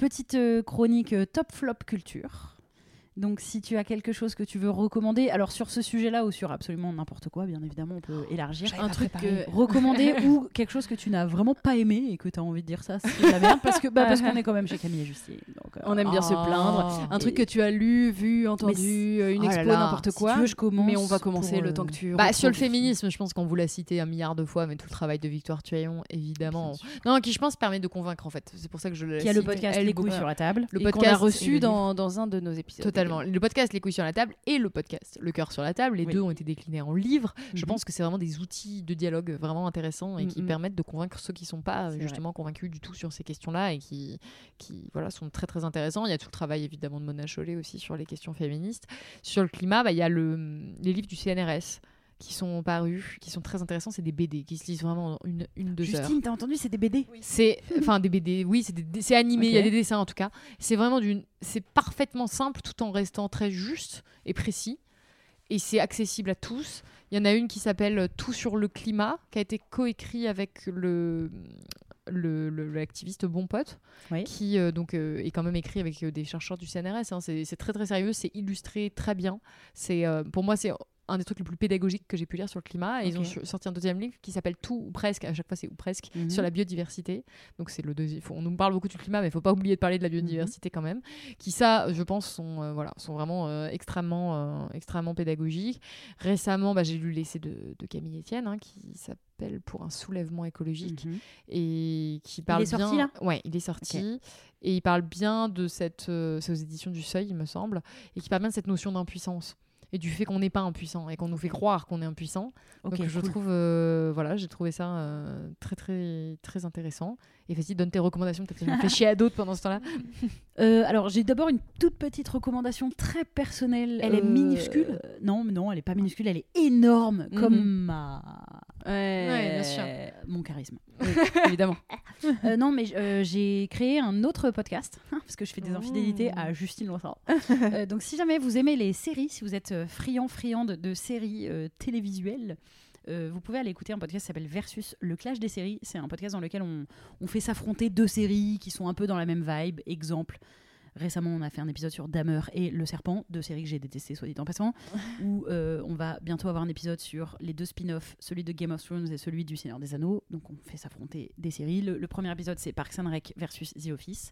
Petite euh, chronique euh, top flop culture. Donc, si tu as quelque chose que tu veux recommander, alors sur ce sujet-là ou sur absolument n'importe quoi, bien évidemment, on peut élargir. Un truc que- recommandé ou quelque chose que tu n'as vraiment pas aimé et que tu as envie de dire ça, c'est la merde. Parce que bah, parce qu'on est quand même chez Camille et Justier. donc, euh, On aime bien se ah. plaindre. Un truc que tu as lu, vu, entendu, euh, une Oh expo, n'importe si quoi. tu veux, je commence mais on va commencer le euh, temps que tu. Bah, sur le féminisme, je pense qu'on vous l'a cité un milliard de fois, mais tout le travail de Victoire Tuaillon, évidemment. Non, qui je pense permet de convaincre en fait. C'est pour ça que je le Qui a le podcast Elle Les est couilles sur la table. Le Et qu'on a podcast reçu dans un de nos épisodes. Le podcast Les couilles sur la table et le podcast Le cœur sur la table, les Oui. deux ont été déclinés en livres. Je Mhm. pense que c'est vraiment des outils de dialogue vraiment intéressants et qui Mhm. permettent de convaincre ceux qui sont pas vrai. justement convaincus du tout sur ces questions-là et qui, qui voilà, sont très très intéressants. Il y a tout le travail évidemment de Mona Chollet aussi sur les questions féministes. Sur le climat, bah, il y a le, les livres du CNRS qui sont parus, qui sont très intéressants. C'est des BD qui se lisent vraiment en une, une deux heures. Justine, t'as entendu, c'est des BD. C'est enfin des BD, oui, c'est animé, il y a des dessins en tout cas. C'est vraiment d'une c'est parfaitement simple tout en restant très juste et précis et c'est accessible à tous. Il y en a une qui s'appelle Tout sur le climat qui a été coécrit avec le le- le- l'activiste Bon Pote, Oui. qui euh, donc euh, est quand même écrit avec euh, des chercheurs du CNRS. hein. C'est c'est très très sérieux, c'est illustré très bien. C'est euh, pour moi c'est un des trucs les plus pédagogiques que j'ai pu lire sur le climat. Et ils ont sorti un deuxième livre qui s'appelle Tout ou presque. À chaque fois c'est ou presque Mhm. sur la biodiversité. Donc c'est le deuxième. On nous parle beaucoup du climat, mais il faut pas oublier de parler de la Mhm. biodiversité quand même. Qui ça, je pense, sont euh, voilà, sont vraiment euh, extrêmement, euh, extrêmement pédagogiques. Récemment, bah, j'ai lu l'essai de, de Camille Etienne, hein, qui s'appelle Pour un soulèvement écologique Mhm. et qui parle est sorti, là? Ouais, il est sorti et il parle bien de cette. c'est aux éditions du Seuil, il me semble, et qui parle bien de cette notion d'impuissance. Et du fait qu'on n'est pas impuissant et qu'on nous fait croire qu'on est impuissant. Donc je cool. trouve, euh, voilà, j'ai trouvé ça euh, très très très intéressant. Et vas-y, donne tes recommandations, peut-être que je me fais chier à d'autres pendant ce temps-là. Euh, alors, j'ai d'abord une toute petite recommandation très personnelle. Elle est minuscule? Non, non, elle est pas minuscule, elle est énorme, comme Mhm. ma... Ouais, bien sûr. Mon charisme. évidemment. Euh, non, mais euh, j'ai créé un autre podcast, parce que je fais des infidélités à Justine Loisard. Euh, donc, si jamais vous aimez les séries, si vous êtes friand, friand de, séries télévisuelles, euh, vous pouvez aller écouter un podcast qui s'appelle Versus le clash des séries. C'est un podcast dans lequel on, on fait s'affronter deux séries qui sont un peu dans la même vibe. Exemple, récemment, on a fait un épisode sur Dahmer et Le Serpent, deux séries que j'ai détestées, soit dit en passant. où euh, on va bientôt avoir un épisode sur les deux spin-offs, celui de Game of Thrones et celui du Seigneur des Anneaux. Donc on fait s'affronter des séries. Le, le premier épisode, c'est Parks and Rec versus The Office.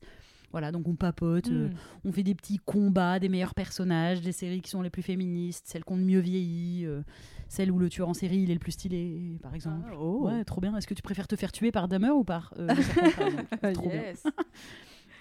Voilà, donc on papote, euh, Mm. on fait des petits combats des meilleurs personnages, des séries qui sont les plus féministes, celles qui ont le mieux vieilli, euh, celles où le tueur en série il est le plus stylé, par exemple. Ouais, trop bien. Est-ce que tu préfères te faire tuer par Dahmer ou par euh, le serpent, par Trop bien.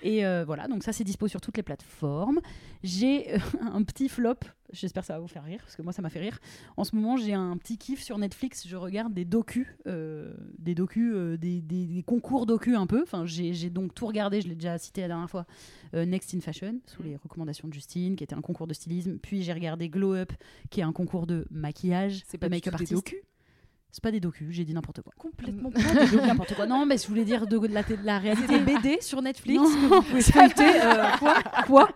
Et euh, voilà, donc ça c'est dispo sur toutes les plateformes. J'ai euh, un petit flop, j'espère que ça va vous faire rire, parce que moi ça m'a fait rire. En ce moment j'ai un petit kiff sur Netflix, je regarde des docus, euh, des docus, des, des- des concours docus un peu. Enfin, j'ai donc tout regardé, je l'ai déjà cité la dernière fois, Next in Fashion, sous les recommandations de Justine, qui était un concours de stylisme. Puis j'ai regardé Glow Up, qui est un concours de maquillage, C'est pas make-up des artist. docus C'est pas des docus, j'ai dit n'importe quoi. Complètement Pas des docus, n'importe quoi. Non, mais je voulais dire de, de la, de la réalité. des BD sur Netflix Non. que vous pouvez feuilleter. euh, quoi Quoi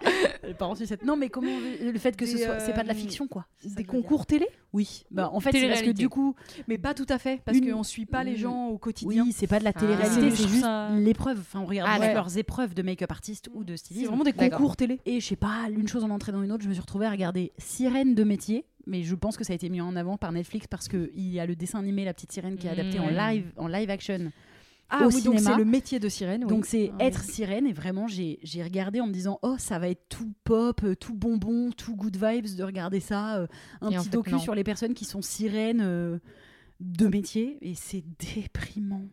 Les parents sucettes. Non, mais comment le fait que ce soit, c'est pas de la euh, fiction, quoi. Des concours télé Oui. Bah, en fait, c'est parce que du coup, Mais pas tout à fait, parce Une- qu'on suit pas les une- gens au quotidien. oui, c'est pas de la télé-réalité, C'est- c'est juste ça- l'épreuve. Enfin, on regarde Ah, ouais. leurs épreuves de make-up artist ou de C'est stylisme. vraiment des concours télé. Et je sais pas, l'une chose en entrée dans une autre, je me suis retrouvée à regarder Sirène de métier. Mais je pense que ça a été mis en avant par Netflix parce qu'il y a le dessin animé La Petite Sirène qui est adapté en Mm. live, en live action. Ah Au oui, donc c'est le métier de sirène. oui. Donc c'est Ah, être oui. sirène et vraiment j'ai j'ai regardé en me disant oh ça va être tout pop, euh, tout bonbon, tout good vibes de regarder ça, euh, un Et en petit fait, docu non. sur les personnes qui sont sirènes euh, de métier et c'est déprimant.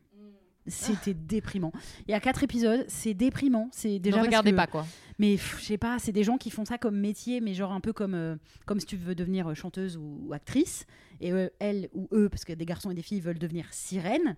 C'était déprimant. Il y a quatre épisodes, c'est déprimant. C'est déjà ne regardez que- pas quoi. Mais je sais pas, c'est des gens qui font ça comme métier, mais genre un peu comme, euh, comme si tu veux devenir chanteuse ou, ou actrice. Et euh, elle ou eux, parce que des garçons et des filles veulent devenir sirènes.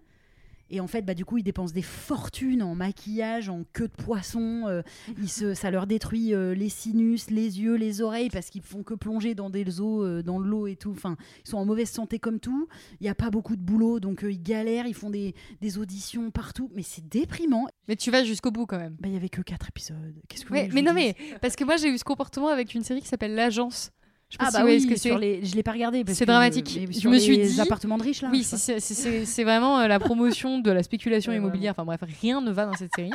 Et en fait, bah, du coup, ils dépensent des fortunes en maquillage, en queue de poisson. euh, ils se, ça leur détruit euh, les sinus, les yeux, les oreilles, parce qu'ils font que plonger dans des eaux, euh, dans de l'eau et tout. Enfin, ils sont en mauvaise santé comme tout. Il n'y a pas beaucoup de boulot, donc ils galèrent, ils font des, des auditions partout. Mais c'est déprimant. Mais tu vas jusqu'au bout quand même. Bah, Il y avait que quatre épisodes. Qu'est-ce que vous Ouais, mais non, mais parce que moi j'ai eu ce comportement avec une série qui s'appelle L'Agence. Je Ah bah oui, ce que sur c'est. les... je l'ai pas regardé. C'est que- dramatique. mais Je me suis les dit- appartements de riches là. Oui, c'est- vraiment euh, la promotion de la spéculation immobilière. Enfin bref, rien ne va dans cette série.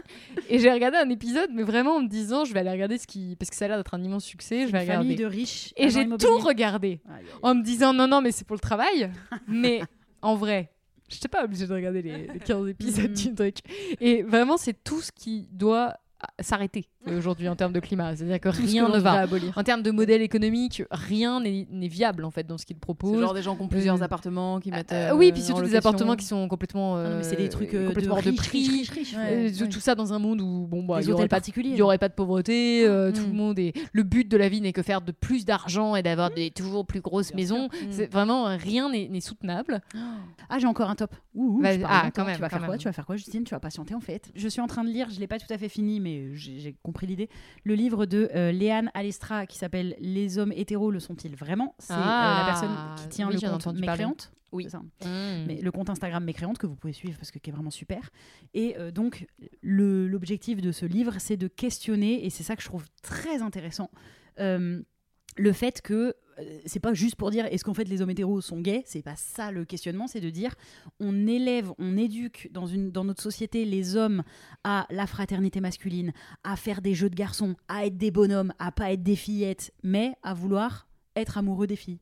Et j'ai regardé un épisode, mais vraiment en me disant, je vais aller regarder ce qui. Parce que ça a l'air d'être un immense succès, je vais Une famille regarder. de riches. Et j'ai tout regardé en me disant, non, non, mais c'est pour le travail. mais en vrai, je n'étais pas obligée de regarder les, les 15 épisodes Mhm. du truc. Et vraiment, c'est tout ce qui doit ah, s'arrêter aujourd'hui en termes de climat. C'est-à-dire que Tout rien que ne va. abolir. En termes de modèle économique, rien n'est viable en fait dans ce qu'ils C'est proposent. genre des gens qui ont plusieurs Euh, appartements qui mettent. Euh, euh, oui, puis surtout des appartements qui sont complètement. Ah mais c'est des euh, trucs euh, complètement hors de prix. Euh, ouais, de- ouais. Tout ça dans un monde où bon bah il y aurait hôtels pas il y aurait pas de pauvreté, euh, tout Mm. le monde est le but de la vie n'est que faire de plus d'argent et d'avoir des toujours plus grosses maisons. Mm. C'est vraiment euh, rien n'est soutenable. Ah, j'ai encore un top. Ouh, parle Ah, quand même, Tu vas faire quoi. Tu vas faire quoi, Justine? Tu vas patienter en fait? Je suis en train de lire, je l'ai pas tout à fait fini, mais j'ai j'ai compris l'idée. Le livre de euh, Léane Alestra qui s'appelle Les hommes hétéros le sont-ils vraiment? C'est euh, Ah, la personne qui tient oui, le compte. Mécréante. Oui. c'est ça. Mm. mais le compte Instagram Mécréante que vous pouvez suivre parce que qui est vraiment super. Et euh, donc l'objectif de ce livre, c'est de questionner, et c'est ça que je trouve très intéressant, euh, le fait que euh, c'est pas juste pour dire est-ce qu'en fait les hommes hétéros sont gays, c'est pas ça le questionnement, c'est de dire on élève, on éduque dans, une, dans notre société les hommes à la fraternité masculine, à faire des jeux de garçons, à être des bonhommes, à pas être des fillettes, mais à vouloir être amoureux des filles.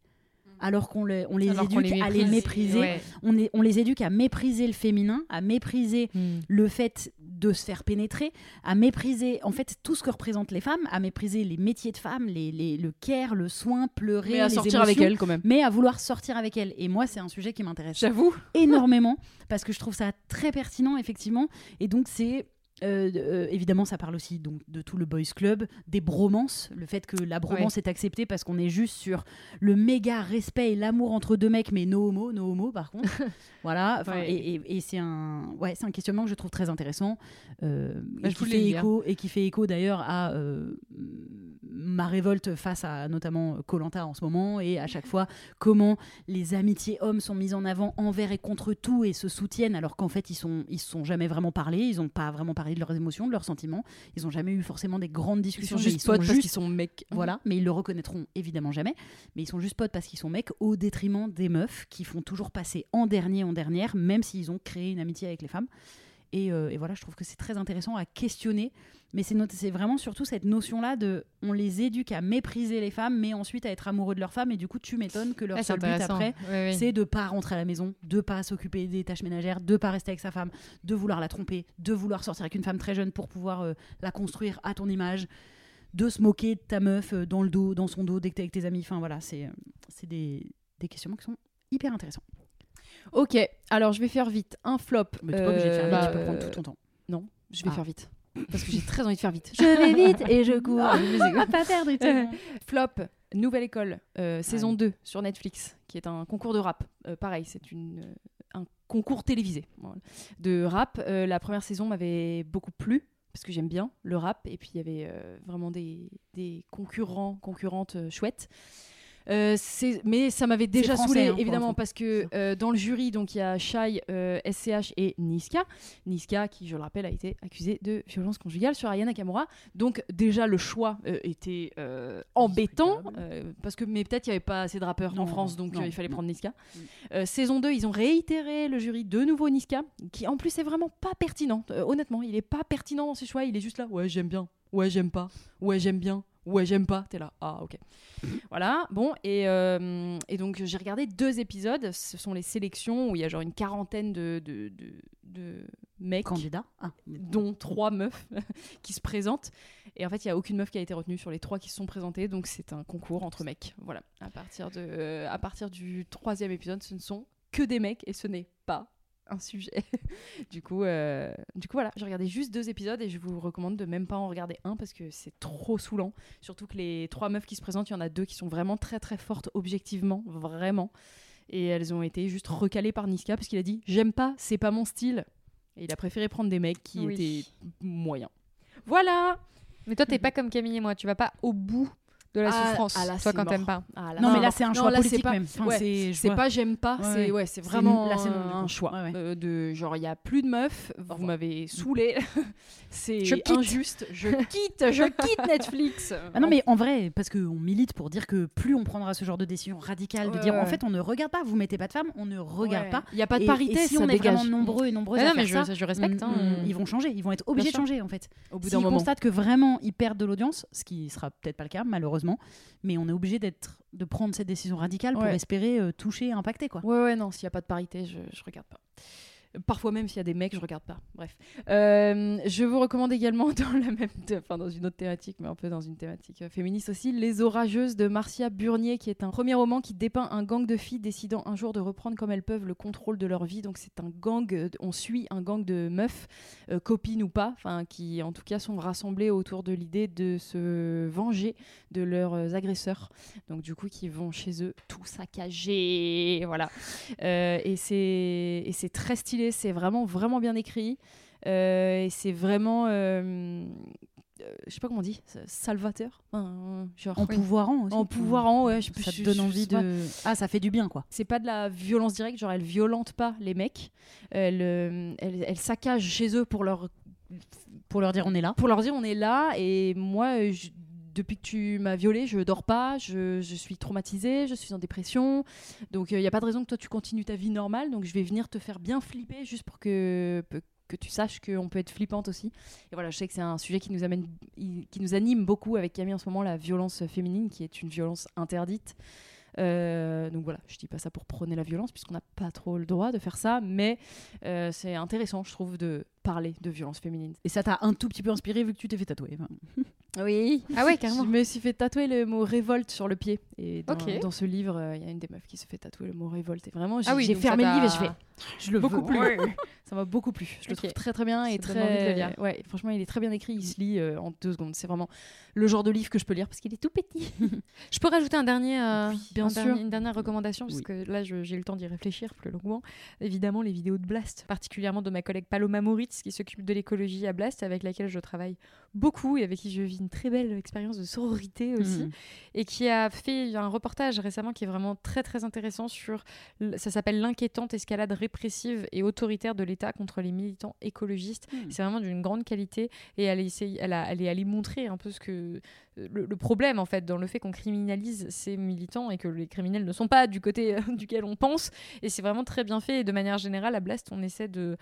Alors qu'on les, on les Alors qu'on éduque à les méprise. mépriser, Ouais. on, est- on les éduque à mépriser le féminin, à mépriser Mm. le fait de se faire pénétrer, à mépriser en fait tout ce que représentent les femmes, à mépriser les métiers de femmes, les, les- le care, le soin, pleurer, Mais à les sortir avec émotions, elle quand même. mais à vouloir sortir avec elle. Et moi, c'est un sujet qui m'intéresse J'avoue. énormément parce que je trouve ça très pertinent effectivement et donc c'est euh, euh, évidemment, ça parle aussi donc de tout le boys club, des bromances, le fait que la bromance est acceptée parce qu'on est juste sur le méga respect et l'amour entre deux mecs, mais no homo, no homo par contre. voilà, Ouais. et, et- et c'est un, ouais, un questionnement que je trouve très intéressant euh, Bah, et, je qui fait écho, et qui fait écho d'ailleurs à ma révolte face à notamment Colanta en ce moment et à chaque fois comment les amitiés hommes sont mises en avant envers et contre tout et se soutiennent alors qu'en fait ils sont ils se sont jamais vraiment parlé ils ont pas vraiment parlé de leurs émotions de leurs sentiments ils ont jamais eu forcément des grandes Ils discussions sont mais juste potes parce qu'ils sont mecs. voilà, mais ils le reconnaîtront évidemment jamais. Mais ils sont juste potes parce qu'ils sont mecs au détriment des meufs qui font toujours passer en dernier, en dernière, même s'ils ont créé une amitié avec les femmes. Et, euh, et voilà, je trouve que c'est très intéressant à questionner. Mais c'est vraiment surtout cette notion-là de on les éduque à mépriser les femmes, mais ensuite à être amoureux de leurs femmes. Et du coup, tu m'étonnes que leur seul but après, c'est de pas rentrer à la maison, de pas s'occuper des tâches ménagères, de pas rester avec sa femme, de vouloir la tromper, de vouloir sortir avec une femme très jeune pour pouvoir euh, la construire à ton image, de se moquer de ta meuf euh, dans le dos, dans son dos dès que t'es avec tes amis. Enfin voilà, c'est c'est des, des questionnements qui sont hyper intéressants. Ok, alors je vais faire vite. Un flop. Mais t'es pas obligé de faire vite, bah, tu peux euh, prendre tout ton temps. Non, je vais Ah. faire vite. Parce que j'ai très envie de faire vite. Je vais vite et je cours. Va pas perdre une seconde. Flop, Nouvelle École, euh, saison Ouais. 2 sur Netflix, qui est un concours de rap. Euh, pareil, c'est une, euh, un concours télévisé voilà, de rap. La première saison m'avait beaucoup plu, parce que j'aime bien le rap, et puis il y avait vraiment des, des concurrents, concurrentes chouettes. Euh, mais ça m'avait déjà français, saoulé hein, évidemment parce que euh, dans le jury donc il y a Shai, euh, SCH et Niska. Niska qui je le rappelle a été accusée de violence conjugale sur Ayana Nakamura. Donc déjà le choix euh, était embêtant parce que mais peut-être il n'y avait pas assez de rappeurs en France donc non, il fallait non. prendre Niska. Mm. Saison 2 ils ont réitéré le jury de nouveau Niska qui en plus est vraiment pas pertinent. Honnêtement il est pas pertinent dans ses choix il est juste là ouais j'aime bien. Ouais j'aime pas. Ouais j'aime bien ouais j'aime pas t'es là ah ok voilà bon et, euh, et donc j'ai regardé deux épisodes ce sont les sélections où il y a genre une quarantaine de, de, de, de mecs Candidat ah. dont trois meufs qui se présentent. Et en fait, il n'y a aucune meuf qui a été retenue sur les trois qui se sont présentées. Donc, c'est un concours entre mecs. Voilà. À partir, de, euh, à partir du troisième épisode, ce ne sont que des mecs et ce n'est pas un sujet. du, coup, euh, du coup, voilà. J'ai regardé juste deux épisodes et je vous recommande de même pas en regarder un parce que c'est trop saoulant. Surtout que les trois meufs qui se présentent, il y en a deux qui sont vraiment très très fortes objectivement. Vraiment. Et elles ont été juste recalées par Niska parce qu'il a dit J'aime pas, c'est pas mon style. Et il a préféré prendre des mecs qui Oui. étaient moyens. Voilà. Mais toi, t'es pas comme Camille et moi. Tu vas pas au bout de la Ah, souffrance. ah là, toi, quand t'aimes pas. Ah, Non, mais là, c'est un non, choix là, politique pas- même. Enfin, ouais, c'est pas j'aime pas, Ouais, c'est ouais. vraiment là, un coup. choix Ouais, ouais. euh, de genre il y a plus de meufs, vous m'avez saoulé, c'est injuste, je quitte, je quitte Netflix. Ah non, mais en vrai, parce qu'on milite pour dire que plus on prendra ce genre de décision radicale, de dire ouais. en fait on ne regarde pas, vous mettez pas de femmes, on ne regarde Ouais. pas. Il y a pas de parité, et si ça on est vraiment nombreux et nombreuses à non, mais faire je, ça, je respecte. on- hein. ils vont changer, ils vont être obligés de changer en fait. Au bout S'ils d'un moment. constatent que vraiment ils perdent de l'audience, ce qui sera peut-être pas le cas malheureusement, mais on est obligé d'être de prendre cette décision radicale pour Ouais. espérer euh, toucher, impacter quoi. Ouais, ouais, non, s'il n'y a pas de parité, je, je regarde pas. Parfois même s'il y a des mecs, je regarde pas. Bref. Euh, je vous recommande également dans la même, enfin dans une autre thématique, mais un peu dans une thématique euh, féministe aussi, Les Orageuses de Marcia Burnier, qui est un premier roman qui dépeint un gang de filles décidant un jour de reprendre comme elles peuvent le contrôle de leur vie. Donc c'est un gang, euh, on suit un gang de meufs, copines ou pas, enfin qui en tout cas sont rassemblées autour de l'idée de se venger de leurs agresseurs. Donc du coup qui vont chez eux tout saccager, voilà. Et c'est très stylé, c'est vraiment vraiment bien écrit. Euh, et c'est vraiment, euh, euh, je sais pas comment on dit, salvateur, genre En pouvoirant aussi. en pouvoirant, ouais. Je, Ça je- te donne je envie pas. de. Ah, ça fait du bien quoi. C'est pas de la violence directe, genre elle violente pas les mecs, elle, elle, elle saccage chez eux pour leur Pour leur dire on est là. pour leur dire on est là et moi je- depuis que tu m'as violée je dors pas je, je suis traumatisée je suis en dépression. Donc il n'y a pas de raison que toi tu continues ta vie normale. Donc je vais venir te faire bien flipper juste pour que que tu saches qu'on peut être flippante aussi. Et voilà je sais que c'est un sujet qui nous amène qui nous anime beaucoup avec Camille en ce moment la violence féminine qui est une violence interdite. Euh, donc voilà, je dis pas ça pour prôner la violence puisqu'on n'a pas trop le droit de faire ça, mais euh, c'est intéressant, je trouve, de parler de violence féminine. Et ça t'a un tout petit peu inspiré vu que tu t'es fait tatouer. Enfin, Oui. Ah ouais, carrément. Je me suis fait tatouer le mot révolte sur le pied. Et dans, dans ce livre, euh, il y a une des meufs qui se fait tatouer le mot révolte. Et vraiment, j'ai Ah oui, fermé le livre et je fais. Je le Beaucoup veux. plu. Ouais. Ça m'a beaucoup plu. Je le trouve très très bien et très. lire. Ouais, franchement, il est très bien écrit. Il se lit euh, en deux secondes. C'est vraiment le genre de livre que je peux lire parce qu'il est tout petit. Je peux rajouter un dernier, euh, Oui, bien un sûr. dernier- une dernière recommandation, parce Oui. que là, j'ai eu le temps d'y réfléchir plus longuement. Évidemment, les vidéos de Blast, particulièrement de ma collègue Paloma Moritz, qui s'occupe de l'écologie à Blast, avec laquelle je travaille beaucoup et avec qui je vis une très belle expérience de sororité aussi, Mhm. et qui a fait un reportage récemment qui est vraiment très très intéressant sur, ça s'appelle l'inquiétante escalade répressive et autoritaire de l'État contre les militants écologistes. Mhm. C'est vraiment d'une grande qualité et elle, essaye, elle, a, elle est allée montrer un peu ce que le, le problème en fait dans le fait qu'on criminalise ces militants et que les criminels ne sont pas du côté euh, duquel on pense et c'est vraiment très bien fait et de manière générale à Blast on essaie de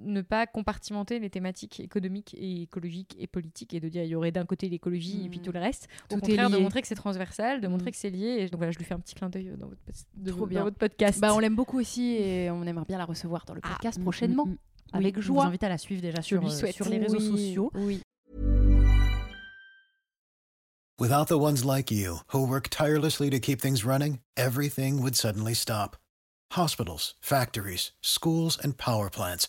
ne pas compartimenter les thématiques économiques et écologiques et politiques et de dire il y aurait d'un côté l'écologie et puis Mm. tout le reste au Tout contraire de montrer que c'est transversal de montrer Mm. que c'est lié et donc voilà je lui fais un petit clin d'œil dans votre, de- Trop dans bien. votre podcast Bah, on l'aime beaucoup aussi et on aimerait bien la recevoir dans le podcast Mm, prochainement. mm, mm. Avec Oui, joie. On vous invite à la suivre déjà Je sur, euh, sur les réseaux Oui, sociaux. Oui. Without the ones like you, who work tirelessly to keep things running, everything would suddenly stop. Hospitals, factories, schools, and power plants,